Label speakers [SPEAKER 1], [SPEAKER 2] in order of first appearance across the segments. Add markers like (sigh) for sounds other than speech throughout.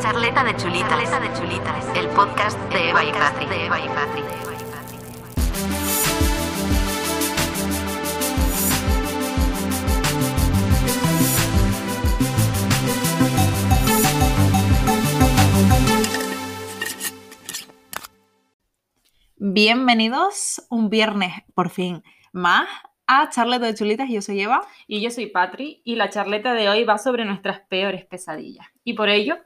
[SPEAKER 1] Charleta de chulitas. Charleta de chulitas. El podcast de Eva y Patri. De Eva y Patri.
[SPEAKER 2] Bienvenidos un viernes, por fin, más a Charleta de Chulitas. Yo soy Eva.
[SPEAKER 3] Y yo soy Patri y la charleta de hoy va sobre nuestras peores pesadillas. Y por ello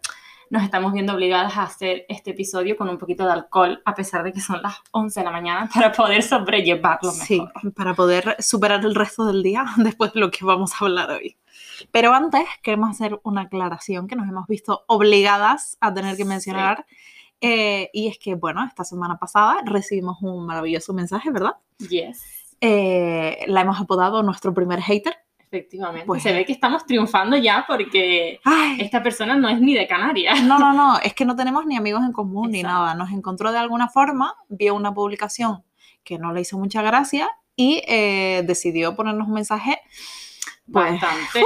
[SPEAKER 3] nos estamos viendo obligadas a hacer este episodio con un poquito de alcohol, a pesar de que son las 11 de la mañana, (laughs) para poder sobrellevarlo mejor.
[SPEAKER 2] Sí, para poder superar el resto del día (laughs) después de lo que vamos a hablar hoy. Pero antes queremos hacer una aclaración que nos hemos visto obligadas a tener que mencionar. eh, y es que, bueno, esta semana pasada recibimos un maravilloso mensaje, ¿verdad?
[SPEAKER 3] Yes.
[SPEAKER 2] Eh, la hemos apodado nuestro primer hater.
[SPEAKER 3] Efectivamente.
[SPEAKER 2] Pues-
[SPEAKER 3] Se ve que estamos triunfando ya porque
[SPEAKER 2] Ay,
[SPEAKER 3] esta persona no es ni de Canarias.
[SPEAKER 2] No, no, no, es que no tenemos ni amigos en común ni nada. Nos encontró de alguna forma, vio una publicación que no le hizo mucha gracia y eh, decidió ponernos un mensaje. Pues,
[SPEAKER 3] Bastante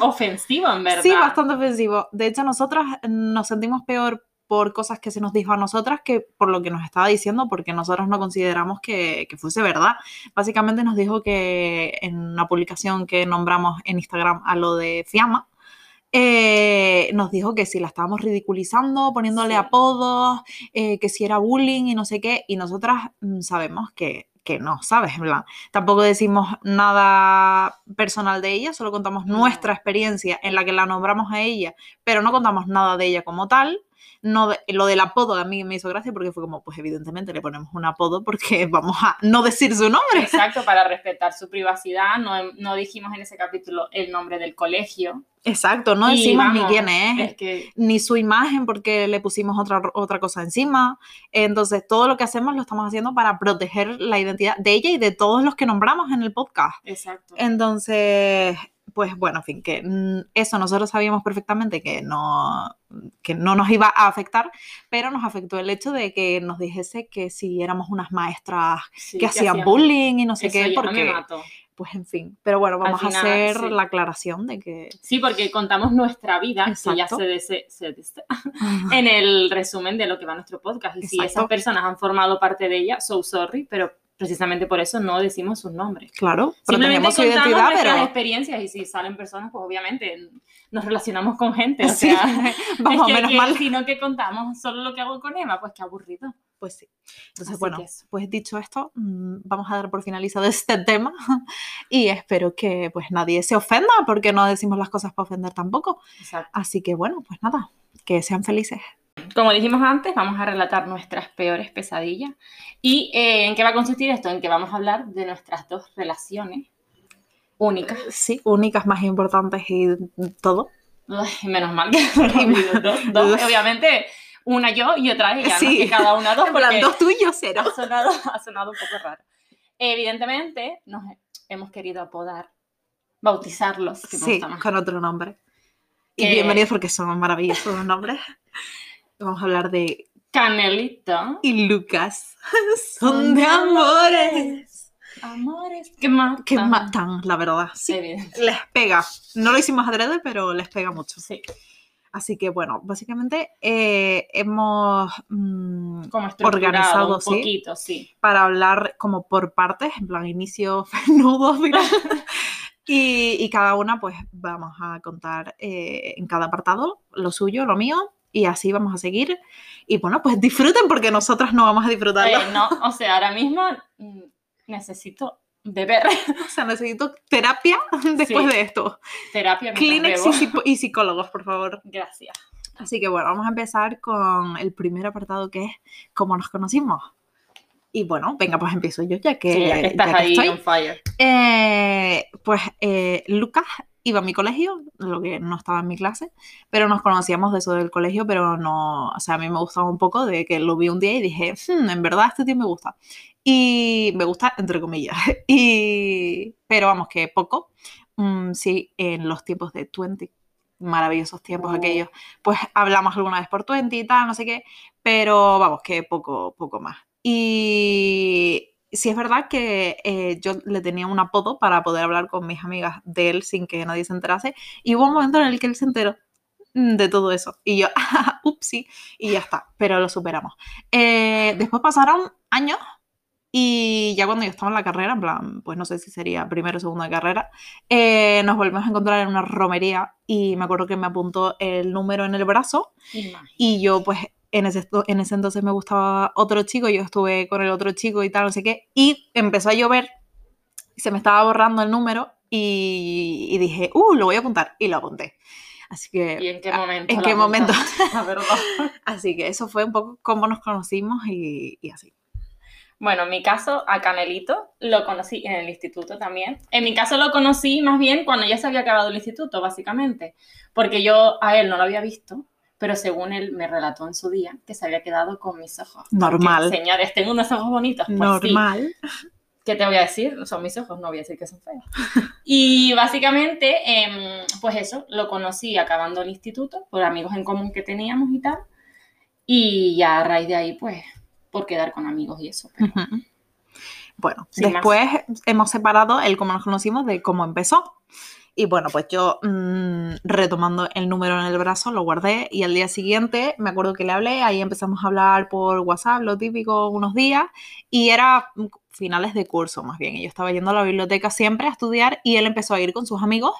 [SPEAKER 3] ofensivo, en verdad.
[SPEAKER 2] Sí, bastante ofensivo. De hecho, nosotras nos sentimos peor por cosas que se nos dijo a nosotras que por lo que nos estaba diciendo, porque nosotros no consideramos que, que fuese verdad. Básicamente nos dijo que en una publicación que nombramos en Instagram a lo de Fiamma, eh, nos dijo que si la estábamos ridiculizando, poniéndole
[SPEAKER 3] Sí.
[SPEAKER 2] apodos, eh, que si era bullying y no sé qué, y nosotras mm, sabemos que, que no, ¿sabes? En plan, tampoco decimos nada personal de ella, solo contamos nuestra experiencia en la que la nombramos a ella, pero no contamos nada de ella como tal. No lo del apodo a mí me hizo gracia porque fue como, pues evidentemente le ponemos un apodo porque (laughs) vamos a no decir su nombre.
[SPEAKER 3] Exacto, para respetar su privacidad. No, no dijimos en ese capítulo el nombre del colegio.
[SPEAKER 2] Exacto, no decimos ni quién es,
[SPEAKER 3] Es que
[SPEAKER 2] ni su imagen porque le pusimos otra, otra cosa encima. Entonces, todo lo que hacemos lo estamos haciendo para proteger la identidad de ella y de todos los que nombramos en el podcast.
[SPEAKER 3] Exacto.
[SPEAKER 2] Entonces, pues bueno, en fin, que mm, eso nosotros sabíamos perfectamente que no, que no nos iba a afectar, pero nos afectó el hecho de que nos dijese que si éramos unas maestras
[SPEAKER 3] Sí,
[SPEAKER 2] que hacían
[SPEAKER 3] hacíamos-
[SPEAKER 2] bullying y no sé
[SPEAKER 3] Eso
[SPEAKER 2] qué,
[SPEAKER 3] me
[SPEAKER 2] porque,
[SPEAKER 3] mató.
[SPEAKER 2] pues en fin, pero bueno, vamos
[SPEAKER 3] final,
[SPEAKER 2] a hacer
[SPEAKER 3] sí.
[SPEAKER 2] la aclaración de que...
[SPEAKER 3] Sí, porque contamos nuestra vida, que ya
[SPEAKER 2] Exacto.
[SPEAKER 3] se, dese- se dese- (laughs) en el resumen de lo que va nuestro podcast. Y si
[SPEAKER 2] Exacto.
[SPEAKER 3] esas personas han formado parte de ella, so sorry, pero precisamente por eso no decimos sus nombres.
[SPEAKER 2] Claro,
[SPEAKER 3] Simplemente
[SPEAKER 2] protegemos su
[SPEAKER 3] contamos
[SPEAKER 2] identidad,
[SPEAKER 3] nuestras
[SPEAKER 2] pero...
[SPEAKER 3] experiencias y si salen personas, pues obviamente nos relacionamos con gente. O
[SPEAKER 2] Sí,
[SPEAKER 3] sea, (laughs)
[SPEAKER 2] vamos, (laughs)
[SPEAKER 3] es que,
[SPEAKER 2] menos
[SPEAKER 3] que
[SPEAKER 2] mal.
[SPEAKER 3] sino que contamos solo lo que hago con Emma, pues qué aburrido.
[SPEAKER 2] Pues sí. Entonces,
[SPEAKER 3] Así
[SPEAKER 2] bueno, pues dicho esto, mm, vamos a dar por finalizado este (laughs) tema y espero que pues nadie se ofenda porque no decimos las cosas para ofender tampoco.
[SPEAKER 3] Exacto.
[SPEAKER 2] Así que bueno, pues nada, que sean felices.
[SPEAKER 3] Como dijimos antes, vamos a relatar nuestras peores pesadillas. ¿Y eh, en qué va a consistir esto? En que vamos a hablar de nuestras dos relaciones únicas.
[SPEAKER 2] Sí, únicas, más importantes y todo.
[SPEAKER 3] Ay, menos mal que (laughs) dos, (laughs) dos. Obviamente, una yo y otra ella,
[SPEAKER 2] Sí.
[SPEAKER 3] ¿no? Que cada una dos, (laughs) porque
[SPEAKER 2] dos tuyos, cero.
[SPEAKER 3] ha sonado, ha sonado un poco raro. Evidentemente, nos hemos querido apodar, bautizarlos, que
[SPEAKER 2] Sí, con otro nombre. Y bienvenidos porque son maravillosos los nombres. Vamos a hablar de
[SPEAKER 3] Canelito.
[SPEAKER 2] y Lucas. (laughs) Son de amores
[SPEAKER 3] Amores que matan.
[SPEAKER 2] que matan, la verdad. Sí, les pega. No lo hicimos adrede, pero les pega mucho.
[SPEAKER 3] Sí,
[SPEAKER 2] Así que bueno, básicamente eh, hemos mm,
[SPEAKER 3] como
[SPEAKER 2] Organizado,
[SPEAKER 3] un
[SPEAKER 2] sí.
[SPEAKER 3] poquito, sí.
[SPEAKER 2] para hablar como por partes, en plan inicio, (laughs) nudo, final. (laughs) y, y cada una pues vamos a contar eh, en cada apartado lo suyo, lo mío, y así vamos a seguir. Y bueno, pues disfruten porque nosotras no vamos a disfrutarlo.
[SPEAKER 3] Eh, no, o sea, ahora mismo mm, necesito beber (laughs)
[SPEAKER 2] O sea, necesito terapia después
[SPEAKER 3] Sí.
[SPEAKER 2] de esto.
[SPEAKER 3] terapia
[SPEAKER 2] Kleenex y, psico- y psicólogos, por favor.
[SPEAKER 3] Gracias.
[SPEAKER 2] Así que bueno, vamos a empezar con el primer apartado que es cómo nos conocimos. Y bueno, venga, pues empiezo yo, ya que,
[SPEAKER 3] Sí, ya que estás
[SPEAKER 2] ya que
[SPEAKER 3] ahí
[SPEAKER 2] estoy.
[SPEAKER 3] on fire.
[SPEAKER 2] Eh, pues eh, Lucas iba a mi colegio, lo que no estaba en mi clase, pero nos conocíamos de eso del colegio, pero no, o sea, a mí me gustaba un poco de que lo vi un día y dije, "Hmm, en verdad este tío me gusta. Y me gusta, entre comillas. (laughs) Y, pero vamos, que poco. Mm, sí, en los tiempos de 20, maravillosos tiempos
[SPEAKER 3] Oh.
[SPEAKER 2] aquellos, pues hablamos alguna vez por 20 y tal, no sé qué, pero vamos, que poco, poco más. Y sí es verdad que eh, yo le tenía un apodo para poder hablar con mis amigas de él sin que nadie se enterase. Y hubo un momento en el que él se enteró. mm, de todo eso. Y yo, (laughs) upsi, y ya está, pero lo superamos. Eh, después pasaron años y ya cuando yo estaba en la carrera, en plan, pues no sé si sería primero o segundo de carrera, eh, nos volvimos a encontrar en una romería y me acuerdo que me apuntó el número en el brazo y yo pues en ese, en ese entonces me gustaba otro chico, yo estuve con el otro chico y tal, no sé qué, y empezó a llover, se me estaba borrando el número y, y dije, uh, lo voy a apuntar y lo apunté. Así que...
[SPEAKER 3] ¿Y en qué
[SPEAKER 2] a-
[SPEAKER 3] momento?
[SPEAKER 2] ¿En qué momento? (laughs)
[SPEAKER 3] La verdad. (laughs)
[SPEAKER 2] Así que eso fue un poco cómo nos conocimos y, y así.
[SPEAKER 3] Bueno, en mi caso, a Canelito lo conocí en el instituto también. En mi caso lo conocí más bien cuando ya se había acabado el instituto, básicamente. Porque yo a él no lo había visto, pero según él me relató en su día que se había quedado con mis ojos. Porque,
[SPEAKER 2] Normal.
[SPEAKER 3] señores, tengo unos ojos bonitos. Pues sí.
[SPEAKER 2] Normal.
[SPEAKER 3] ¿Qué te voy a decir? Son mis ojos, no voy a decir que son feos. Y básicamente, em, pues eso, lo conocí acabando el instituto, por amigos en común que teníamos y tal. Y ya a raíz de ahí, pues, por quedar con amigos y eso. pero-
[SPEAKER 2] Ujú. Bueno,
[SPEAKER 3] Sin más.
[SPEAKER 2] después hemos separado el cómo nos conocimos de cómo empezó. Y bueno, pues yo mm, retomando el número en el brazo, lo guardé y al día siguiente me acuerdo que le hablé, ahí empezamos a hablar por WhatsApp, lo típico, unos días, y era mm, finales de curso más bien. Yo estaba yendo a la biblioteca siempre a estudiar y él empezó a ir con sus amigos,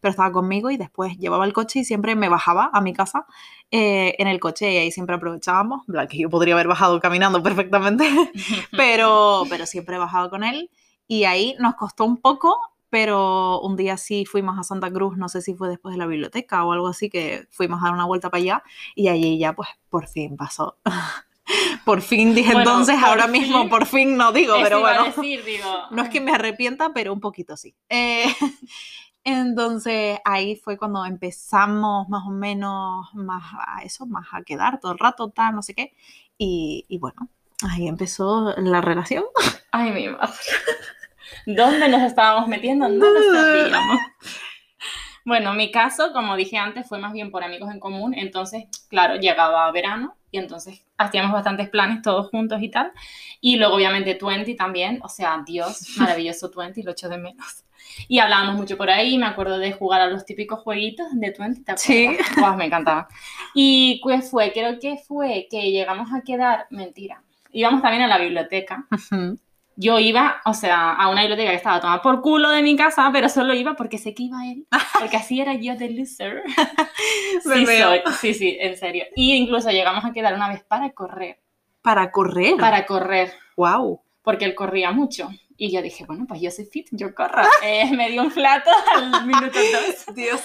[SPEAKER 2] pero estaba conmigo y después llevaba el coche y siempre me bajaba a mi casa eh, en el coche y ahí siempre aprovechábamos, plan que yo podría haber bajado caminando perfectamente, (laughs) pero, pero siempre he bajado con él y ahí nos costó un poco, pero un día sí fuimos a Santa Cruz, no sé si fue después de la biblioteca o algo así, que fuimos a dar una vuelta para allá y allí ya pues por fin pasó. (laughs) por fin dije
[SPEAKER 3] Bueno,
[SPEAKER 2] entonces, ahora mismo por fin no digo, pero bueno.
[SPEAKER 3] decir, digo, (laughs)
[SPEAKER 2] No es que me arrepienta, pero un poquito sí. Eh, (laughs) entonces ahí fue cuando empezamos más o menos más a eso, más a quedar todo el rato, tal, no sé qué. Y, y bueno, ahí empezó la relación.
[SPEAKER 3] Ay, mi madre. ¿Dónde nos estábamos metiendo? No lo sabíamos. Bueno, mi caso, como dije antes, fue más bien por amigos en común. Entonces, claro, llegaba verano y entonces hacíamos bastantes planes todos juntos y tal. Y luego, obviamente, Twenty también. O sea, Dios, (laughs) maravilloso Twenty, lo echo de menos. Y hablábamos mucho por ahí. Me acuerdo de jugar a los típicos jueguitos de Twenty.
[SPEAKER 2] Sí. (laughs)
[SPEAKER 3] Guau, me encantaba. ¿Y qué fue? Creo que fue que llegamos a quedar. Mentira. Íbamos también a la biblioteca yo iba, o sea, a una biblioteca que estaba tomada por culo de mi casa, pero solo iba porque sé que iba él, (laughs) porque así era yo de loser. (laughs) Sí, soy, sí, sí, en serio. Y incluso llegamos a quedar una vez para correr,
[SPEAKER 2] Para correr.
[SPEAKER 3] para correr,
[SPEAKER 2] Wow.
[SPEAKER 3] porque él corría mucho. Y yo dije, bueno, pues yo soy fit, yo corro. (laughs) Eh, me dio un flato al minuto dos.
[SPEAKER 2] Dios.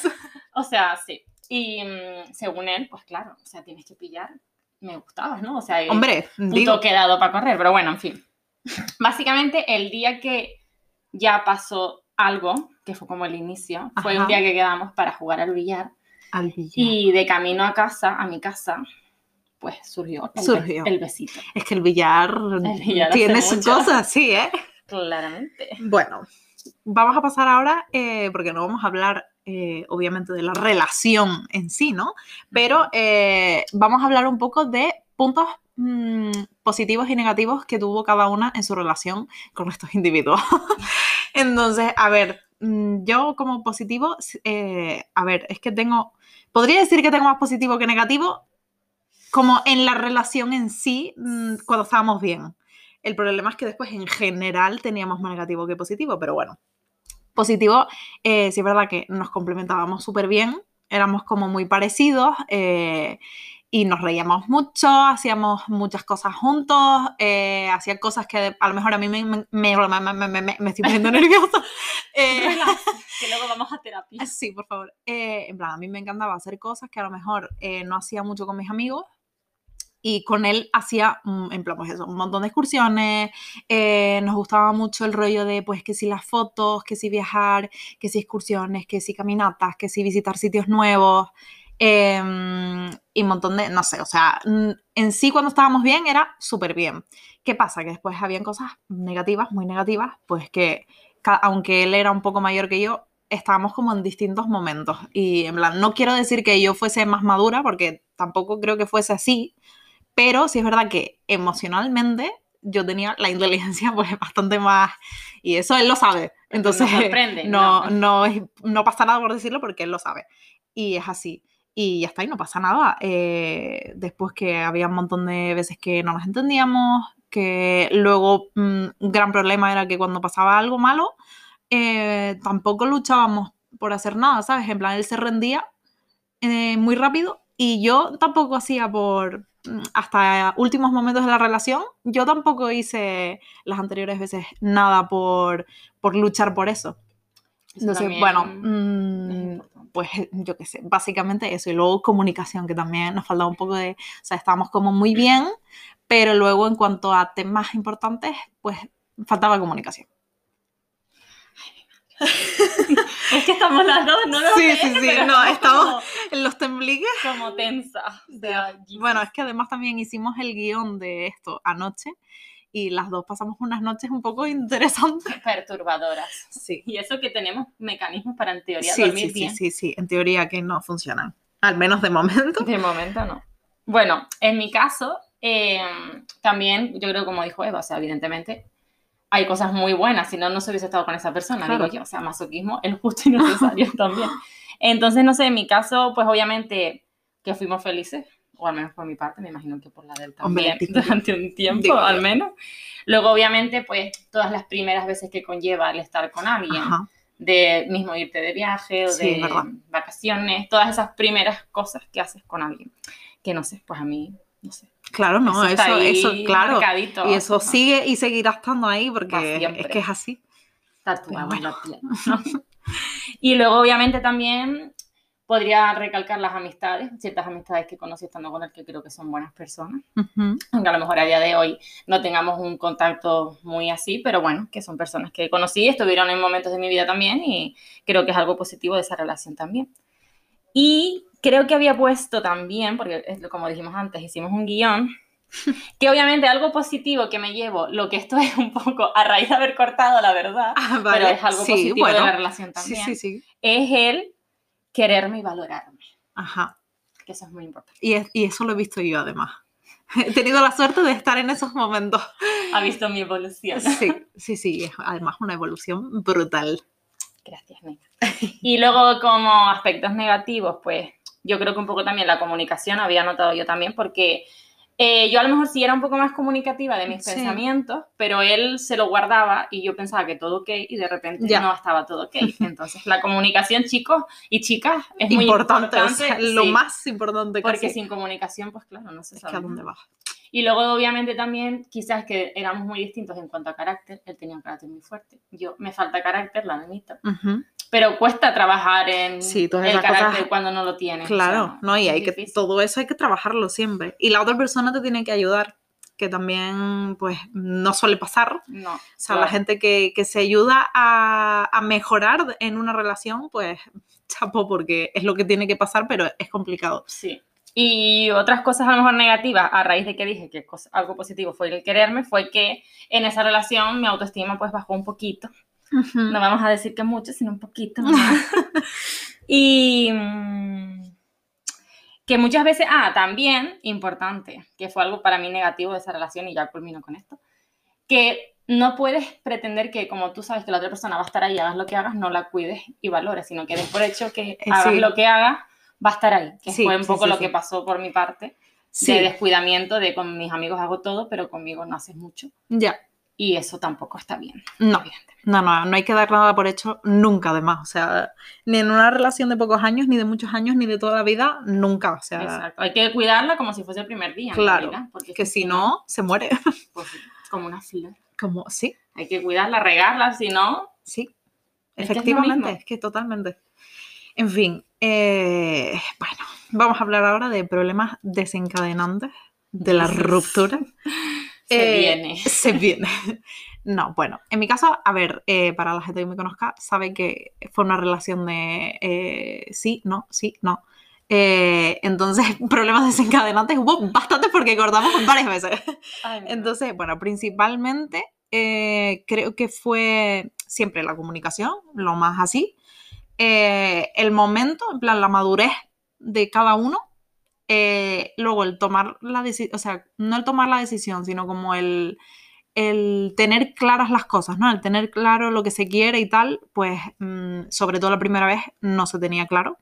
[SPEAKER 3] O sea, sí. Y mm, según él, pues claro, o sea, tienes que pillar. Me gustabas, ¿no? O sea,
[SPEAKER 2] Hombre,
[SPEAKER 3] puto
[SPEAKER 2] digo,
[SPEAKER 3] quedado para correr, pero bueno, en fin. Básicamente, el día que ya pasó algo, que fue como el inicio, fue un día que quedamos para jugar al billar.
[SPEAKER 2] al billar.
[SPEAKER 3] Y de camino a casa, a mi casa, pues surgió el, be-
[SPEAKER 2] Surgió.
[SPEAKER 3] el besito.
[SPEAKER 2] Es que el billar,
[SPEAKER 3] billar hace
[SPEAKER 2] tiene sus cosas, sí, ¿eh? (laughs)
[SPEAKER 3] Claramente.
[SPEAKER 2] Bueno, vamos a pasar ahora, eh, porque no vamos a hablar, eh, obviamente, de la relación en sí, ¿no? Pero eh, vamos a hablar un poco de puntos mm, positivos y negativos que tuvo cada una en su relación con estos individuos. (laughs) Entonces, a ver, mm, yo como positivo, eh, a ver, es que tengo, podría decir que tengo más positivo que negativo, como en la relación en sí, mm, cuando estábamos bien. El problema es que después en general teníamos más negativo que positivo, pero bueno. Positivo, eh, sí es verdad que nos complementábamos súper bien, éramos como muy parecidos eh, y nos reíamos mucho, hacíamos muchas cosas juntos, eh, hacía cosas que a lo mejor a mí me, me, me- me- me- me- me estoy poniendo (laughs) nerviosa. (laughs) Eh,
[SPEAKER 3] Relax, que luego vamos a terapia. (laughs)
[SPEAKER 2] Sí, por favor. Eh, en plan, a mí me encantaba hacer cosas que a lo mejor eh, no hacía mucho con mis amigos. Y con él hacía, mm, en plan, pues eso, un montón de excursiones. eh, nos gustaba mucho el rollo de, pues, que si las fotos, que si viajar, que si excursiones, que si caminatas, que si visitar sitios nuevos. Em, y un montón de, no sé, o sea, en sí cuando estábamos bien era súper bien. ¿Qué pasa? Que después habían cosas negativas, muy negativas, pues que aunque él era un poco mayor que yo, estábamos como en distintos momentos. Y en plan, no quiero decir que yo fuese más madura, porque tampoco creo que fuese así, pero sí es verdad que emocionalmente yo tenía la inteligencia (laughs) pues bastante más, y eso él lo sabe. Entonces, no,
[SPEAKER 3] no.
[SPEAKER 2] no, no pasa nada por decirlo porque él lo sabe. Y es así. Y ya está, y no pasa nada. Eh, después que había un montón de veces que no nos entendíamos, que luego mm, un gran problema era que cuando pasaba algo malo, eh, tampoco luchábamos por hacer nada, ¿sabes? En plan, él se rendía eh, muy rápido y yo tampoco hacía por, mm, hasta últimos momentos de la relación, yo tampoco hice las anteriores veces nada por, por luchar por eso.
[SPEAKER 3] Eso
[SPEAKER 2] Entonces, bueno, mm,
[SPEAKER 3] importante.
[SPEAKER 2] Pues (laughs) yo qué sé, básicamente eso. Y luego comunicación, que también nos faltaba un poco de, o sea, estábamos como muy bien, pero luego en cuanto a temas importantes, pues faltaba comunicación. (laughs)
[SPEAKER 3] Es que estamos las dos, no lo
[SPEAKER 2] Sí,
[SPEAKER 3] ves,
[SPEAKER 2] sí, sí, no,
[SPEAKER 3] estamos
[SPEAKER 2] en los tembliques.
[SPEAKER 3] como, como tensa. O sea,
[SPEAKER 2] Bueno, es que además también hicimos el guion de esto anoche y las dos pasamos unas noches un poco interesantes. (laughs)
[SPEAKER 3] perturbadoras.
[SPEAKER 2] Sí.
[SPEAKER 3] Y eso que tenemos mecanismos para en teoría
[SPEAKER 2] Sí,
[SPEAKER 3] dormir
[SPEAKER 2] sí, sí,
[SPEAKER 3] bien.
[SPEAKER 2] sí, sí, en teoría que no funcionan. Al menos de momento.
[SPEAKER 3] De momento no. Bueno, en mi caso, eh, también, yo creo como dijo Eva, o sea, evidentemente hay cosas muy buenas, si no, no se hubiese estado con esa persona,
[SPEAKER 2] Claro.
[SPEAKER 3] digo yo, o sea, masoquismo es justo y necesario (laughs) también. Entonces, no sé, en mi caso, pues obviamente que fuimos felices, o al menos por mi parte, me imagino que por la del
[SPEAKER 2] Hombre,
[SPEAKER 3] también,
[SPEAKER 2] yo.
[SPEAKER 3] durante un tiempo,
[SPEAKER 2] Digo
[SPEAKER 3] al menos. Luego, obviamente, pues todas las primeras veces que conlleva el estar con alguien,
[SPEAKER 2] Ajá.
[SPEAKER 3] de mismo irte de viaje o
[SPEAKER 2] Sí,
[SPEAKER 3] de
[SPEAKER 2] verdad.
[SPEAKER 3] vacaciones, todas esas primeras cosas que haces con alguien. Que no sé, pues a mí, no sé.
[SPEAKER 2] Claro, no, eso, eso,
[SPEAKER 3] ahí
[SPEAKER 2] claro.
[SPEAKER 3] marcadito,
[SPEAKER 2] Y eso
[SPEAKER 3] ¿no?
[SPEAKER 2] sigue y seguirá estando ahí porque es que es así.
[SPEAKER 3] tatuado
[SPEAKER 2] Pero
[SPEAKER 3] en la piel, ¿no? (laughs) Y luego, obviamente, también podría recalcar las amistades, ciertas amistades que conocí estando con él que creo que son buenas personas.
[SPEAKER 2] Ujú.
[SPEAKER 3] Aunque a lo mejor a día de hoy no tengamos un contacto muy así, pero bueno, que son personas que conocí, estuvieron en momentos de mi vida también y creo que es algo positivo de esa relación también. Y creo que había puesto también, porque como dijimos antes, hicimos un guion, que obviamente algo positivo que me llevo, lo que esto (laughs) es un poco a raíz de haber cortado, la verdad,
[SPEAKER 2] Ah,
[SPEAKER 3] pero es algo
[SPEAKER 2] sí,
[SPEAKER 3] positivo de
[SPEAKER 2] bueno.
[SPEAKER 3] la relación también,
[SPEAKER 2] sí, sí.
[SPEAKER 3] es el quererme y valorarme,
[SPEAKER 2] Ajá.
[SPEAKER 3] que eso es muy importante.
[SPEAKER 2] Y, es- y eso lo he visto yo además. (laughs) He tenido la suerte de estar en esos momentos.
[SPEAKER 3] Ha visto mi evolución.
[SPEAKER 2] Sí, sí, sí. Es además una evolución brutal.
[SPEAKER 3] Gracias, Nega. Y luego, como aspectos negativos, pues yo creo que un poco también la comunicación, había notado yo también, porque eh, yo a lo mejor sí era un poco más comunicativa de mis
[SPEAKER 2] Sí.
[SPEAKER 3] pensamientos, pero él se lo guardaba y yo pensaba que todo ok y de repente
[SPEAKER 2] Ya.
[SPEAKER 3] no estaba todo ok. (laughs) Entonces, la comunicación, chicos y chicas, es muy
[SPEAKER 2] importante,
[SPEAKER 3] importante.
[SPEAKER 2] o sea, lo
[SPEAKER 3] sí,
[SPEAKER 2] más importante
[SPEAKER 3] Porque
[SPEAKER 2] casi.
[SPEAKER 3] sin comunicación, pues claro, no se
[SPEAKER 2] es que a dónde vas.
[SPEAKER 3] Y luego, obviamente, también, quizás que éramos muy distintos en cuanto a carácter. Él tenía un carácter muy fuerte. Yo me falta carácter, la admito.
[SPEAKER 2] Ujú.
[SPEAKER 3] Pero cuesta trabajar en
[SPEAKER 2] Sí, todas
[SPEAKER 3] el carácter
[SPEAKER 2] cosas-
[SPEAKER 3] cuando no lo tienes.
[SPEAKER 2] Claro,
[SPEAKER 3] o sea,
[SPEAKER 2] no, y hay que, todo eso hay que trabajarlo siempre. Y la otra persona te tiene que ayudar, que también, pues, no suele pasar.
[SPEAKER 3] No,
[SPEAKER 2] O sea, la gente que, que se ayuda a, a mejorar en una relación, pues, (laughs) chapo, porque es lo que tiene que pasar, pero es complicado.
[SPEAKER 3] Sí. Y otras cosas a lo mejor negativas, a raíz de que dije que cosa- algo positivo fue el quererme, fue que en esa relación mi autoestima pues bajó un poquito. No vamos a decir que mucho, sino un poquito. (laughs) nomás. y mm, que muchas veces, ah, también importante, que fue algo para mí negativo de esa relación y ya culmino con esto, que no puedes pretender que como tú sabes que la otra persona va a estar ahí, hagas lo que hagas, no la cuides y valores, sino que des por hecho que
[SPEAKER 2] Eh,
[SPEAKER 3] hagas
[SPEAKER 2] sí.
[SPEAKER 3] lo que hagas, va a estar ahí. Que
[SPEAKER 2] Sí,
[SPEAKER 3] fue un poco
[SPEAKER 2] sí,
[SPEAKER 3] lo que pasó por mi parte, de descuidamiento, de con mis amigos hago todo, pero conmigo no haces mucho.
[SPEAKER 2] ya.
[SPEAKER 3] Y eso tampoco está bien.
[SPEAKER 2] No, no, no, no hay que dar nada por hecho nunca, además. O sea, ni en una relación de pocos años, ni de muchos años, ni de toda la vida, nunca. O sea,
[SPEAKER 3] Exacto. Hay que cuidarla como si fuese el primer día.
[SPEAKER 2] Claro,
[SPEAKER 3] porque
[SPEAKER 2] que si no, se muere. (laughs)
[SPEAKER 3] pues, como una flor.
[SPEAKER 2] Como, sí,
[SPEAKER 3] Hay que cuidarla, regarla, si no,
[SPEAKER 2] sí.
[SPEAKER 3] Es que es
[SPEAKER 2] Efectivamente, es que totalmente. En fin, eh, bueno, vamos a hablar ahora de problemas desencadenantes de la ruptura. (laughs)
[SPEAKER 3] se
[SPEAKER 2] Eh,
[SPEAKER 3] viene. (laughs)
[SPEAKER 2] Se viene. No, bueno, en mi caso, a ver, eh, para la gente que me conozca, sabe que fue una relación de eh, sí, no, sí, no. Eh, entonces, (laughs) problemas desencadenantes hubo bastantes porque cortamos varias veces.
[SPEAKER 3] Ay,
[SPEAKER 2] Entonces, bueno, principalmente eh, creo que fue siempre la comunicación, lo más así. Eh, el momento, en plan, la madurez de cada uno. Eh, luego el tomar la decisión, o sea, no el tomar la decisión, sino como el, el tener claras las cosas, ¿no? El tener claro lo que se quiere y tal, pues mm, sobre todo la primera vez no se tenía claro.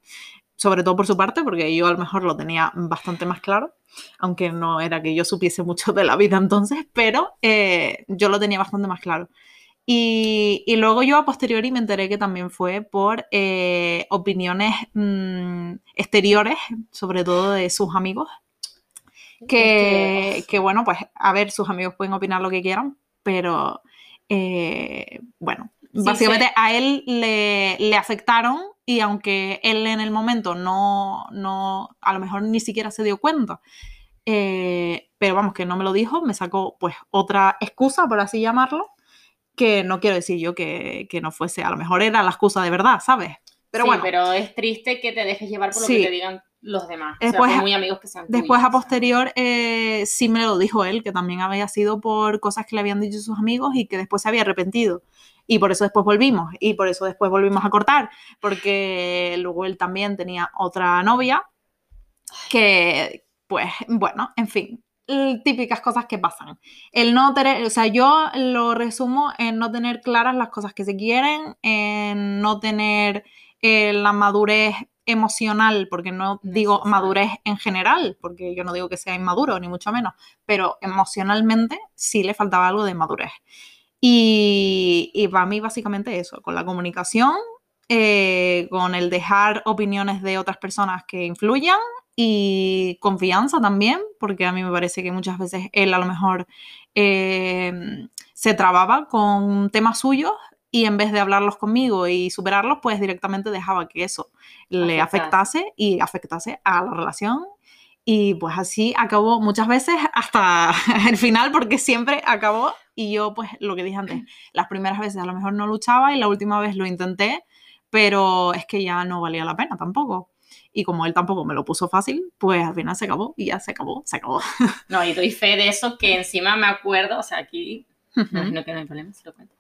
[SPEAKER 2] sobre todo por su parte, porque yo a lo mejor lo tenía bastante más claro, aunque no era que yo supiese (laughs) mucho de la vida entonces, pero eh, yo lo tenía bastante más claro. Y, y, luego yo a posteriori me enteré que también fue por eh, opiniones mm, exteriores, sobre todo de sus amigos, que, que, bueno, pues a ver, sus amigos pueden opinar lo que quieran, pero eh, bueno, sí, básicamente sí. a él le, le, afectaron y aunque él en el momento no, no, a lo mejor ni siquiera se dio cuenta, eh, pero vamos, que no me lo dijo, me sacó pues otra excusa, por así llamarlo, que no quiero decir yo que, que no fuese, a lo mejor era la excusa de verdad, ¿sabes? Pero
[SPEAKER 3] sí,
[SPEAKER 2] bueno.
[SPEAKER 3] pero es triste que te dejes llevar por lo
[SPEAKER 2] Sí.
[SPEAKER 3] que te digan los demás.
[SPEAKER 2] Después-
[SPEAKER 3] o sea, muy amigos que sean
[SPEAKER 2] Después,
[SPEAKER 3] tuyos,
[SPEAKER 2] a posterior, eh, sí me lo dijo él, que también había sido por cosas que le habían dicho sus amigos y que después se había arrepentido. Y por eso después volvimos. Y por eso después volvimos a cortar. Porque luego él también tenía otra novia que, pues, bueno, en fin. Típicas cosas que pasan. El no tener, o sea, yo lo resumo en no tener claras las cosas que se quieren, en no tener eh, la madurez emocional, porque no digo madurez en general, porque yo no digo que sea inmaduro, ni mucho menos, pero emocionalmente sí le faltaba algo de madurez. Y, y para mí básicamente eso, con la comunicación, eh, con el dejar opiniones de otras personas que influyan y confianza también, porque a mí me parece que muchas veces él a lo mejor eh, se trababa con temas suyos y en vez de hablarlos conmigo y superarlos, pues directamente dejaba que eso le
[SPEAKER 3] Afectase.
[SPEAKER 2] afectase y afectase a la relación. Y pues así acabó muchas veces hasta (laughs) el final, porque siempre acabó. Y yo, pues lo que dije antes, las primeras veces a lo mejor no luchaba y la última vez lo intenté, pero es que ya no valía la pena tampoco. Y como él tampoco me lo puso fácil, pues al final se acabó y ya se acabó, se acabó. (laughs)
[SPEAKER 3] No, y doy fe de eso que encima me acuerdo, o sea, aquí, me imagino que no hay problema, se lo cuento.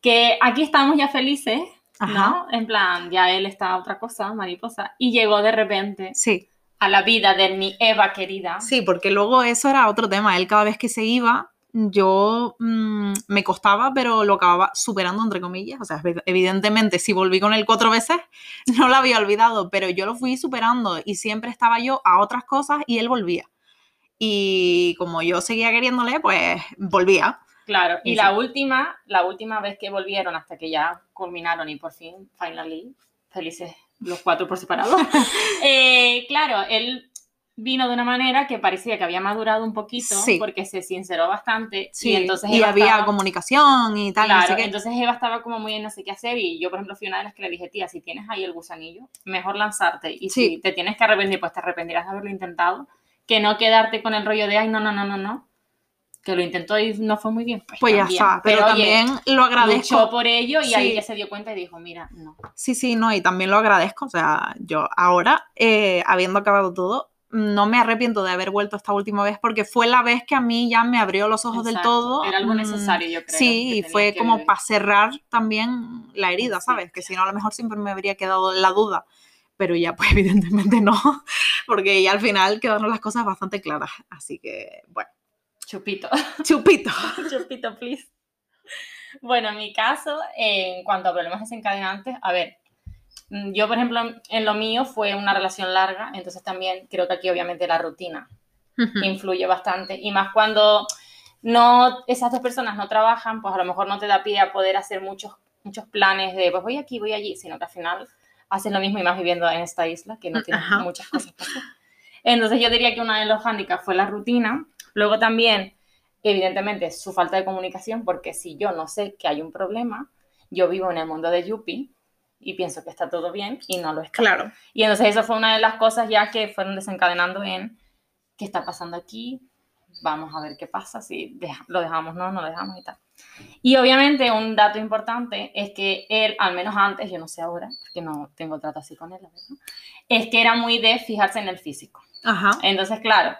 [SPEAKER 3] Que aquí estamos ya felices,
[SPEAKER 2] Ajá.
[SPEAKER 3] ¿no? En plan, ya él está a otra cosa, mariposa, y llegó de repente
[SPEAKER 2] Sí,
[SPEAKER 3] a la vida de mi Eva querida.
[SPEAKER 2] Sí, porque luego eso era otro tema. Él cada vez que se iba, yo mm, me costaba, pero lo acababa superando, entre comillas. O sea, evi- evidentemente, si volví con él cuatro veces, (laughs) no lo había olvidado, pero yo lo fui superando y siempre estaba yo a otras cosas y él volvía. Y como yo seguía queriéndole, pues volvía.
[SPEAKER 3] Claro, y
[SPEAKER 2] Y
[SPEAKER 3] la
[SPEAKER 2] sí.
[SPEAKER 3] última, la última vez que volvieron hasta que ya culminaron y por fin, finally, felices los cuatro por separado. (laughs) eh, claro, él vino de una manera que parecía que había madurado un poquito
[SPEAKER 2] Sí.
[SPEAKER 3] porque se sinceró bastante
[SPEAKER 2] Sí,
[SPEAKER 3] y entonces
[SPEAKER 2] y había
[SPEAKER 3] estaba-
[SPEAKER 2] comunicación y tal. no sé
[SPEAKER 3] Claro,
[SPEAKER 2] qué.
[SPEAKER 3] entonces Eva estaba como muy en no sé qué hacer y yo, por ejemplo, fui una de las que le dije, tía, si tienes ahí el gusanillo, mejor lanzarte y
[SPEAKER 2] Sí.
[SPEAKER 3] si te tienes que arrepentir, pues te arrepentirás de haberlo intentado, que no quedarte con el rollo de, ay, no, no, no, no, no, que lo intentó y no fue muy bien. Pues,
[SPEAKER 2] Pues ya está. Pero,
[SPEAKER 3] oye,
[SPEAKER 2] también lo agradezco.
[SPEAKER 3] luchó por ello y ahí ya se dio cuenta y dijo, mira, no.
[SPEAKER 2] Sí, sí, no, y también lo agradezco. O sea, yo ahora, eh, habiendo acabado todo, no me arrepiento de haber vuelto esta última vez porque fue la vez que a mí ya me abrió los ojos del todo.
[SPEAKER 3] Era algo
[SPEAKER 2] mm,
[SPEAKER 3] necesario, yo creo.
[SPEAKER 2] Sí, y fue
[SPEAKER 3] que
[SPEAKER 2] como para cerrar también la herida,
[SPEAKER 3] Sí,
[SPEAKER 2] ¿sabes? Que si no, a lo mejor siempre me habría quedado la duda. Pero ya, pues (laughs) evidentemente no, porque ya al final quedaron las cosas bastante claras. Así que, bueno,
[SPEAKER 3] Chupito.
[SPEAKER 2] chupito. (laughs)
[SPEAKER 3] Chupito, please. Bueno, en mi caso, en cuanto a problemas desencadenantes, a ver, yo, por ejemplo, en lo mío fue una relación larga, entonces también creo que aquí obviamente la rutina influye bastante, y más cuando no, esas dos personas no trabajan, pues a lo mejor no te da pie a poder hacer muchos, muchos planes de, pues voy aquí, voy allí, sino que al final haces lo mismo y más viviendo en esta isla, que no tienes
[SPEAKER 2] Ajá.
[SPEAKER 3] muchas cosas hacer. Entonces yo diría que uno de los hándicaps fue la rutina, luego también, evidentemente, su falta de comunicación, porque si yo no sé que hay un problema, yo vivo en el mundo de Yuppie y pienso que está todo bien y no lo está.
[SPEAKER 2] Claro.
[SPEAKER 3] Y entonces eso fue una de las cosas ya que fueron desencadenando en qué está pasando aquí, vamos a ver qué pasa, si deja- lo dejamos, no, no lo dejamos y tal. Y obviamente un dato importante es que él, al menos antes, yo no sé ahora, porque no tengo trato así con él, la verdad, es que era muy de fijarse en el físico.
[SPEAKER 2] Ajá.
[SPEAKER 3] Entonces, claro,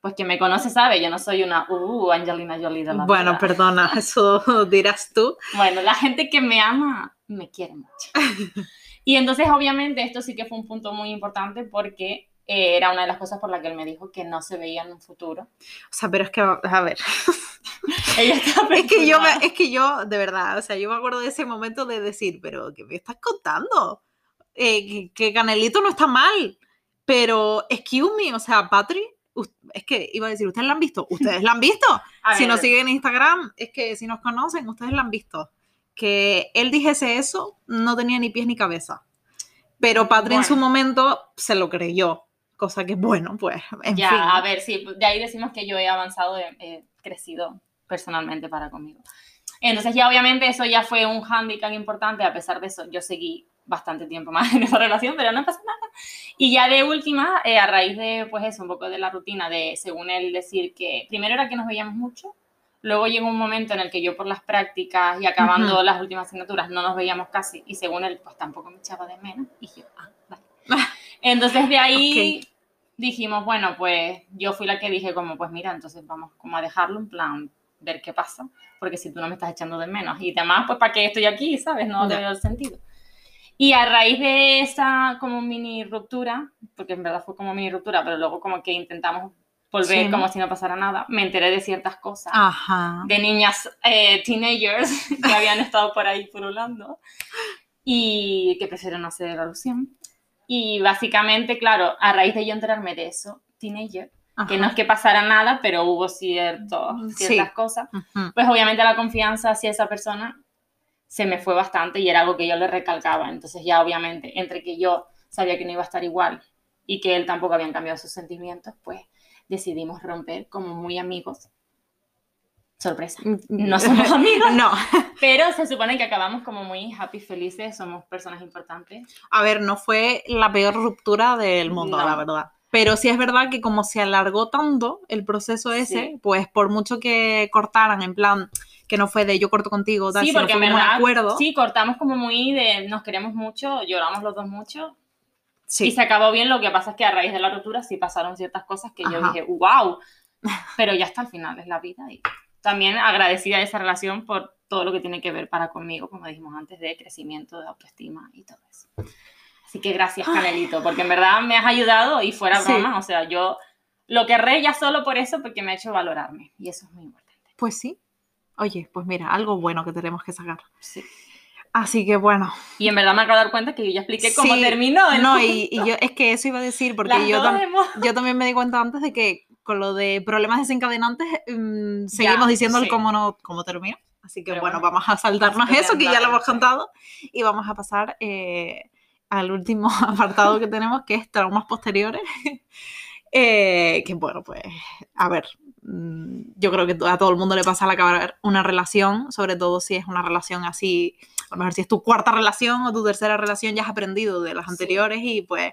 [SPEAKER 3] pues quien me conoce sabe, yo no soy una uh, Angelina Jolie de la
[SPEAKER 2] Bueno,
[SPEAKER 3] vida.
[SPEAKER 2] perdona, eso (laughs) dirás tú.
[SPEAKER 3] Bueno, la gente que me ama me quiere mucho. Y entonces, obviamente, esto sí que fue un punto muy importante porque eh, era una de las cosas por las que él me dijo que no se veía en un futuro.
[SPEAKER 2] O sea, pero es que, a ver, (laughs)
[SPEAKER 3] Ella (laughs)
[SPEAKER 2] es que yo, es que yo, de verdad, o sea, yo me acuerdo de ese momento de decir, pero ¿qué me estás contando? eh, que, que Canelito no está mal, pero excuse me, o sea, Patri, es que iba a decir, ¿ustedes la han visto? ¿Ustedes la han visto? (laughs) Si nos siguen en Instagram, es que si nos conocen, ustedes la han visto. Que él dijese eso, no tenía ni pies ni cabeza. Pero Patri en su momento se lo creyó, cosa que bueno, pues, en
[SPEAKER 3] ya,
[SPEAKER 2] fin.
[SPEAKER 3] a ver, sí, de ahí decimos que yo he avanzado, he, he crecido personalmente para conmigo. Entonces ya obviamente eso ya fue un hándicap importante, a pesar de eso yo seguí bastante tiempo más (laughs) en esa relación, pero no pasa nada. Y ya de última, eh, a raíz de, pues eso, un poco de la rutina de, según él, decir que primero era que nos veíamos mucho, luego llegó un momento en el que yo por las prácticas y acabando
[SPEAKER 2] Ujú.
[SPEAKER 3] las últimas asignaturas no nos veíamos casi, y según él, pues tampoco me echaba de menos, y yo, ah, vale. (laughs) Entonces de ahí dijimos, bueno, pues yo fui la que dije como, pues mira, entonces vamos como a dejarlo en plan, ver qué pasa, porque si tú no me estás echando de menos y demás, pues para qué estoy aquí, ¿sabes? No
[SPEAKER 2] Ya.
[SPEAKER 3] le veo el sentido. Y a raíz de esa como mini ruptura, porque en verdad fue como mini ruptura, pero luego como que intentamos volver
[SPEAKER 2] Sí.
[SPEAKER 3] como si no pasara nada, me enteré de ciertas cosas
[SPEAKER 2] Ajá.
[SPEAKER 3] de niñas eh, teenagers (laughs) que habían estado por ahí pululando y que prefiero no hacer alusión. Y básicamente, claro, a raíz de yo enterarme de eso, teenager, que
[SPEAKER 2] ajá.
[SPEAKER 3] no es que pasara nada, pero hubo cierto,
[SPEAKER 2] Sí.
[SPEAKER 3] ciertas cosas,
[SPEAKER 2] Ujú.
[SPEAKER 3] pues obviamente la confianza hacia esa persona se me fue bastante y era algo que yo le recalcaba. Entonces ya obviamente, entre que yo sabía que no iba a estar igual y que él tampoco habían cambiado sus sentimientos, pues decidimos romper como muy amigos. Sorpresa. No somos (laughs) amigos,
[SPEAKER 2] No,
[SPEAKER 3] pero se supone que acabamos como muy happy, felices, somos personas importantes.
[SPEAKER 2] a ver, no fue la peor ruptura del mundo,
[SPEAKER 3] No.
[SPEAKER 2] la verdad. Pero sí es verdad que como se alargó tanto el proceso ese,
[SPEAKER 3] Sí.
[SPEAKER 2] pues por mucho que cortaran, en plan, que no fue de yo corto contigo, tal,
[SPEAKER 3] sí, porque en verdad,
[SPEAKER 2] acuerdo.
[SPEAKER 3] sí, cortamos como muy de nos queremos mucho, lloramos los dos mucho,
[SPEAKER 2] Sí.
[SPEAKER 3] Y se acabó bien, lo que pasa es que a raíz de la ruptura sí pasaron ciertas cosas que yo dije, wow, pero ya está al final, es la vida. Y también agradecida de esa relación por todo lo que tiene que ver para conmigo, como dijimos antes, de crecimiento, de autoestima y todo eso. Así que gracias, Canelito, porque en verdad me has ayudado y fuera
[SPEAKER 2] Sí.
[SPEAKER 3] broma, o sea, yo lo querré ya solo por eso, porque me ha hecho valorarme y eso es muy importante.
[SPEAKER 2] Pues sí. Oye, pues mira, algo bueno que tenemos que sacar.
[SPEAKER 3] Sí.
[SPEAKER 2] Así que bueno.
[SPEAKER 3] Y en verdad me acabo de dar cuenta que yo ya expliqué cómo
[SPEAKER 2] Sí,
[SPEAKER 3] terminó. el
[SPEAKER 2] No, y, y yo es que eso iba a decir, porque yo,
[SPEAKER 3] dos
[SPEAKER 2] tam-
[SPEAKER 3] hemos-
[SPEAKER 2] yo también me di cuenta antes de que con lo de problemas desencadenantes mm, seguimos
[SPEAKER 3] Ya,
[SPEAKER 2] diciendo el cómo no cómo terminó. Así que bueno,
[SPEAKER 3] bueno,
[SPEAKER 2] vamos a saltarnos eso, que ya lo hemos contado, y vamos a pasar eh, al último (laughs) apartado que tenemos, que es traumas posteriores. (laughs) Eh, que bueno, pues, a ver, mm, yo creo que a todo el mundo le pasa al acabar una relación, sobre todo si es una relación así, a lo mejor si es tu cuarta relación o tu tercera relación, ya has aprendido de las
[SPEAKER 3] Sí.
[SPEAKER 2] anteriores y pues,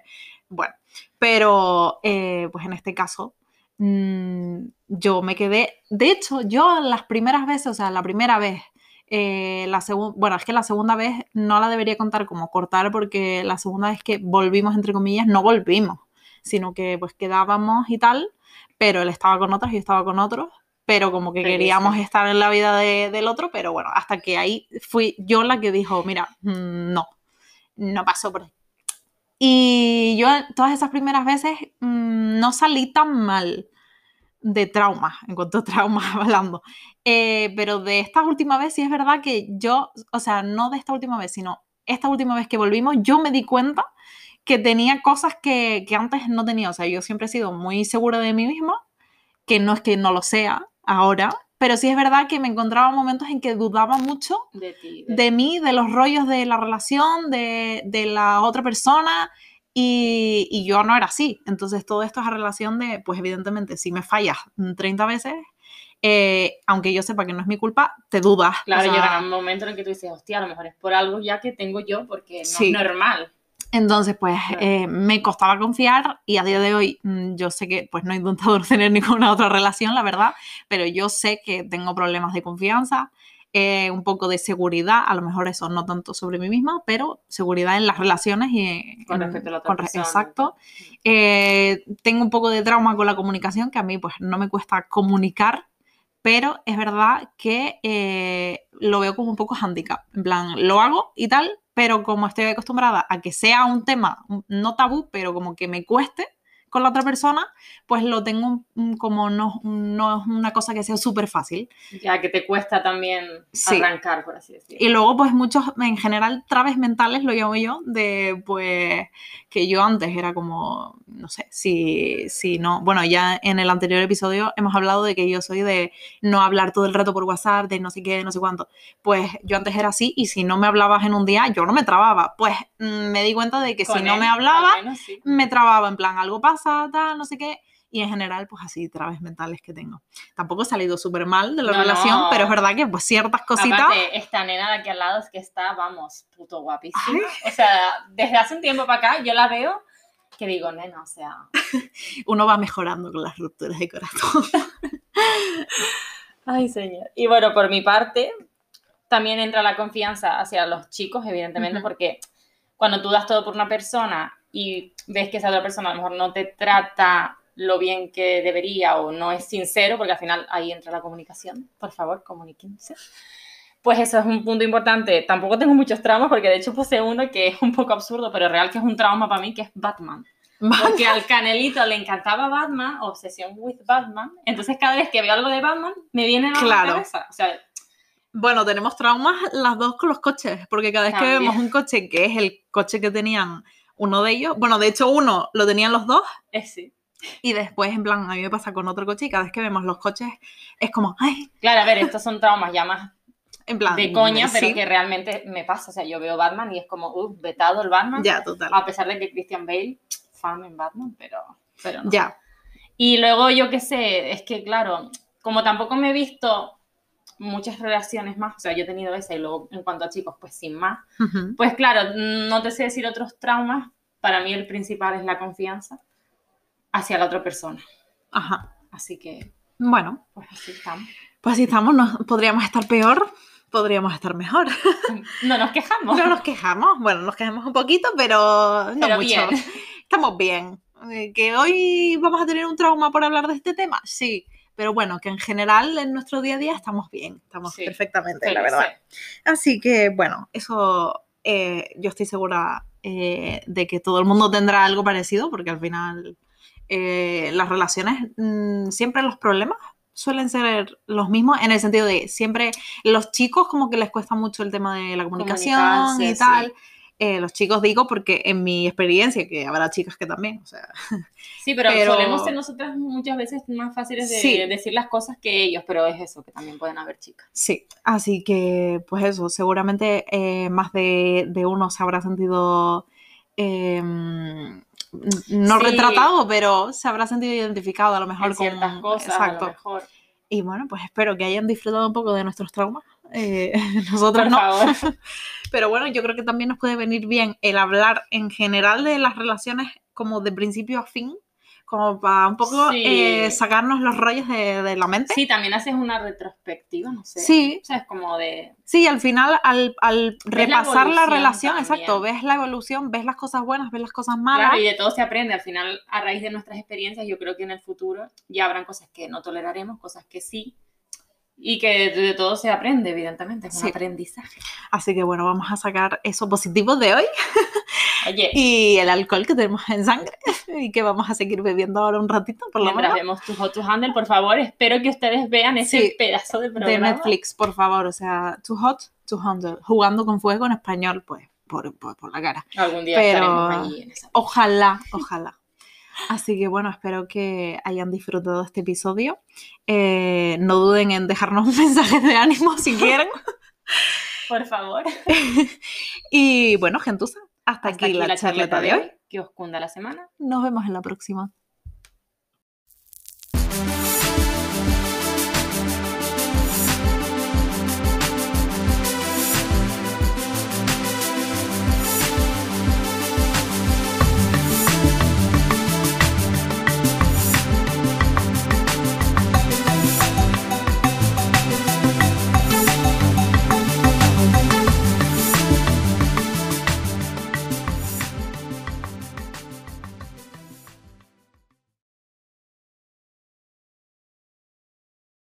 [SPEAKER 2] bueno, pero eh, pues en este caso mm, yo me quedé, de hecho, yo las primeras veces, o sea, la primera vez, eh, la bueno, es que la segunda vez no la debería contar como cortar porque la segunda vez que volvimos, entre comillas, no volvimos, sino que pues quedábamos y tal, pero él estaba con otras y yo estaba con otros, pero como que
[SPEAKER 3] Felices.
[SPEAKER 2] queríamos estar en la vida de- del otro, pero bueno, hasta que ahí fui yo la que dijo, mira, mm, no, no pasó por ahí. Y yo todas esas primeras veces mm, no salí tan mal de trauma, en cuanto a traumas (laughs) hablando. Eh, pero de esta última vez sí es verdad que yo, o sea, no de esta última vez, sino esta última vez que volvimos, yo me di cuenta que tenía cosas que, que antes no tenía. O sea, yo siempre he sido muy segura de mí misma, que no es que no lo sea ahora, pero sí es verdad que me encontraba momentos en que dudaba mucho
[SPEAKER 3] de ti. de-
[SPEAKER 2] de mí, de los rollos de la relación, de, de la otra persona, y, y yo no era así. Entonces todo esto es a relación de, pues evidentemente, si me fallas mm, 30 veces, eh, aunque yo sepa que no es mi culpa, te dudas. o
[SPEAKER 3] Claro,
[SPEAKER 2] sea,
[SPEAKER 3] llega un momento en el que tú dices, hostia, a lo mejor es por algo ya que tengo yo, porque no
[SPEAKER 2] Sí.
[SPEAKER 3] es normal.
[SPEAKER 2] Entonces, pues
[SPEAKER 3] Claro.
[SPEAKER 2] eh, me costaba confiar y a día de hoy mm, yo sé que pues no he intentado (laughs) tener ninguna otra relación, la verdad, pero yo sé que tengo problemas de confianza, eh, un poco de seguridad, a lo mejor eso no tanto sobre mí misma, pero seguridad en las relaciones y
[SPEAKER 3] Con
[SPEAKER 2] en-
[SPEAKER 3] respecto a la otra
[SPEAKER 2] con re-
[SPEAKER 3] persona.
[SPEAKER 2] Exacto. Eh, tengo un poco de trauma con la comunicación, que a mí pues no me cuesta comunicar, pero es verdad que lo veo como un poco handicap. En plan, lo hago y tal, pero como estoy acostumbrada a que sea un tema, un- no tabú, pero como que me cueste con la otra persona, pues lo tengo como no, no es una cosa que sea súper fácil.
[SPEAKER 3] Ya que te cuesta también
[SPEAKER 2] Sí.
[SPEAKER 3] arrancar, por así decirlo.
[SPEAKER 2] Y luego, pues muchos, en general, traves mentales lo llamo yo, de pues que yo antes era como, no sé, si, si no, bueno, ya en el anterior episodio hemos hablado de que yo soy de no hablar todo el rato por WhatsApp, de no sé qué, no sé cuánto. Pues yo antes era así y si no me hablabas en un día, yo no me trababa. Pues mm, me di cuenta de que si no me hablaba,
[SPEAKER 3] al menos sí.
[SPEAKER 2] me trababa, en plan, algo pasa, tal, no sé qué. Y en general, pues así, traves mentales que tengo. Tampoco he salido súper mal de la
[SPEAKER 3] No,
[SPEAKER 2] relación,
[SPEAKER 3] no.
[SPEAKER 2] pero es verdad que pues ciertas cositas...
[SPEAKER 3] Aparte, esta nena de aquí al lado es que está, vamos, puto guapísima. O sea, desde hace un tiempo para acá yo la veo que digo, nena, o sea, (laughs)
[SPEAKER 2] uno va mejorando con las rupturas de corazón. (laughs)
[SPEAKER 3] Ay, señor. Y bueno, por mi parte, también entra la confianza hacia los chicos, evidentemente,
[SPEAKER 2] Ujú.
[SPEAKER 3] porque cuando tú das todo por una persona y ves que esa otra persona a lo mejor no te trata lo bien que debería o no es sincero, porque al final ahí entra la comunicación. Por favor, comuníquense. Pues eso es un punto importante. Tampoco tengo muchos traumas, porque de hecho puse uno que es un poco absurdo, pero real que es un trauma para mí, que es Batman. Porque al Canelito le encantaba Batman, obsesión with Batman. Entonces cada vez que veo algo de Batman, me viene a la
[SPEAKER 2] Claro.
[SPEAKER 3] cabeza. O sea,
[SPEAKER 2] Bueno, tenemos traumas las dos con los coches, porque cada vez que
[SPEAKER 3] También.
[SPEAKER 2] vemos un coche que es el coche que tenían uno de ellos, bueno, de hecho uno lo tenían los dos,
[SPEAKER 3] es sí.
[SPEAKER 2] y después, en plan, a mí me pasa con otro coche y cada vez que vemos los coches es como, ay,
[SPEAKER 3] Claro, a ver, estos son traumas ya más
[SPEAKER 2] en plan...
[SPEAKER 3] de coña, pero que realmente me pasa. O sea, yo veo Batman y es como, uh, vetado el Batman.
[SPEAKER 2] Ya, total.
[SPEAKER 3] A pesar de que Christian Bale, fan en Batman, pero, pero no.
[SPEAKER 2] Ya,
[SPEAKER 3] Y luego yo qué sé, es que claro, como tampoco me he visto muchas relaciones más, o sea, yo he tenido esa y luego en cuanto a chicos, pues sin más, pues claro, no te sé decir otros traumas, para mí el principal es la confianza hacia la otra persona.
[SPEAKER 2] ajá.
[SPEAKER 3] Así que,
[SPEAKER 2] Bueno,
[SPEAKER 3] pues así estamos.
[SPEAKER 2] pues así estamos, no, podríamos estar peor, podríamos estar mejor. (laughs)
[SPEAKER 3] No nos quejamos.
[SPEAKER 2] No nos quejamos, bueno, nos quejamos un poquito, pero no
[SPEAKER 3] Pero
[SPEAKER 2] mucho.
[SPEAKER 3] bien.
[SPEAKER 2] Estamos bien. Eh, ¿Que hoy vamos a tener un trauma por hablar de este tema? Sí, pero bueno, que en general en nuestro día a día estamos bien, estamos
[SPEAKER 3] Sí,
[SPEAKER 2] perfectamente, la verdad. Así que bueno, eso eh, yo estoy segura eh, de que todo el mundo tendrá algo parecido, porque al final eh, las relaciones, mm, siempre los problemas suelen ser los mismos, en el sentido de siempre los chicos como que les cuesta mucho el tema de la comunicación y
[SPEAKER 3] sí.
[SPEAKER 2] Eh, los chicos digo porque en mi experiencia, que habrá chicas que también, o sea,
[SPEAKER 3] Sí, pero,
[SPEAKER 2] Pero-
[SPEAKER 3] solemos ser nosotras muchas veces más fáciles de
[SPEAKER 2] Sí.
[SPEAKER 3] decir las cosas que ellos, pero es eso, que también pueden haber chicas.
[SPEAKER 2] Sí, así que pues eso, seguramente eh, más de, de uno se habrá sentido eh, no
[SPEAKER 3] Sí.
[SPEAKER 2] retratado, pero se habrá sentido identificado a lo mejor
[SPEAKER 3] en ciertas
[SPEAKER 2] con
[SPEAKER 3] cosas,
[SPEAKER 2] Exacto.
[SPEAKER 3] a lo mejor.
[SPEAKER 2] Y bueno, pues espero que hayan disfrutado un poco de nuestros traumas. Eh, (laughs) nosotros
[SPEAKER 3] Por
[SPEAKER 2] no.
[SPEAKER 3] favor. (laughs)
[SPEAKER 2] Pero bueno, yo creo que también nos puede venir bien el hablar en general de las relaciones como de principio a fin, como para un poco
[SPEAKER 3] Sí.
[SPEAKER 2] eh, sacarnos los rollos de, de la mente.
[SPEAKER 3] Sí, también haces una retrospectiva, no sé.
[SPEAKER 2] Sí,
[SPEAKER 3] O sea, es como de...
[SPEAKER 2] Sí, al final, al, al
[SPEAKER 3] la
[SPEAKER 2] repasar la,
[SPEAKER 3] evolución
[SPEAKER 2] relación,
[SPEAKER 3] también.
[SPEAKER 2] exacto, ves la evolución, ves las cosas buenas, ves las cosas malas.
[SPEAKER 3] Claro, y de todo se aprende. Al final, a raíz de nuestras experiencias, yo creo que en el futuro ya habrán cosas que no toleraremos, cosas que sí. Y que de, de todo se aprende, evidentemente. Es
[SPEAKER 2] Sí.
[SPEAKER 3] un aprendizaje.
[SPEAKER 2] Así que bueno, vamos a sacar eso positivo de hoy
[SPEAKER 3] Oye, (laughs)
[SPEAKER 2] y el alcohol que tenemos en sangre (laughs) y que vamos a seguir bebiendo ahora un ratito, por lo
[SPEAKER 3] mientras
[SPEAKER 2] menos.
[SPEAKER 3] vemos tu Hot to Handle, por favor, espero que ustedes vean ese
[SPEAKER 2] Sí,
[SPEAKER 3] pedazo de
[SPEAKER 2] De
[SPEAKER 3] programa.
[SPEAKER 2] Netflix, por favor, o sea, Too Hot, Too Handle, jugando con fuego en español, pues, por, por, por la cara.
[SPEAKER 3] Algún día
[SPEAKER 2] Pero-
[SPEAKER 3] estaremos allí en esa.
[SPEAKER 2] Ojalá, ojalá. Así que bueno, espero que hayan disfrutado este episodio. Eh, no duden en dejarnos (laughs) un mensaje de ánimo si quieren. (laughs)
[SPEAKER 3] Por favor. (laughs)
[SPEAKER 2] Y bueno, gentuza, hasta,
[SPEAKER 3] Hasta
[SPEAKER 2] aquí, la, charleta de hoy.
[SPEAKER 3] Que os cunda la semana.
[SPEAKER 2] Nos vemos en la próxima.